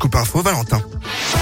Scoop Info, Valentin.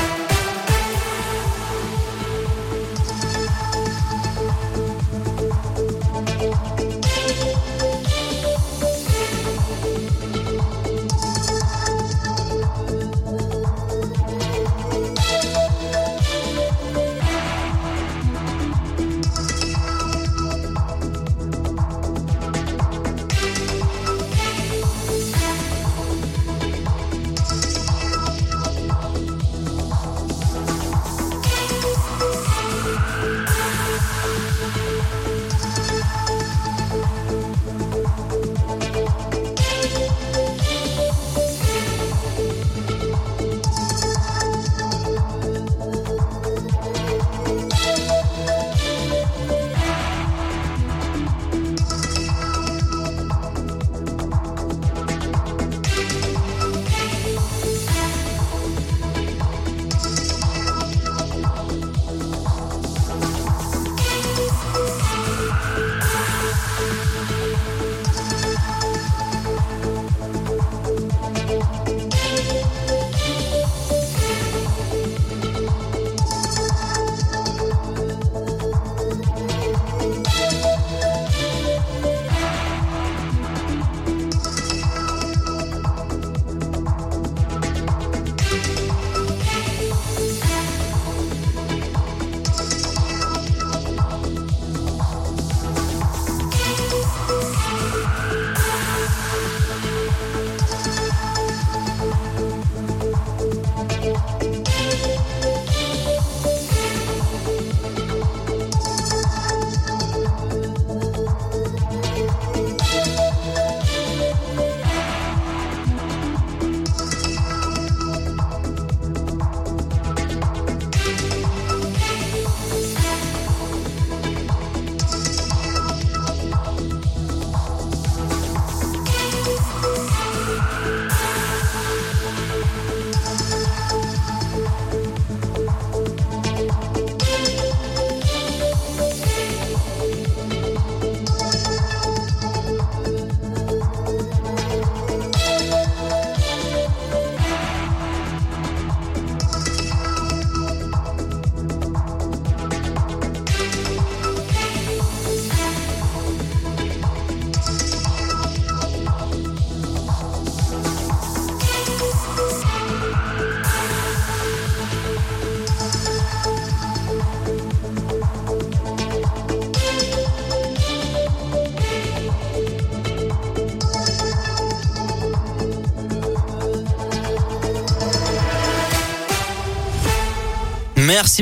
Merci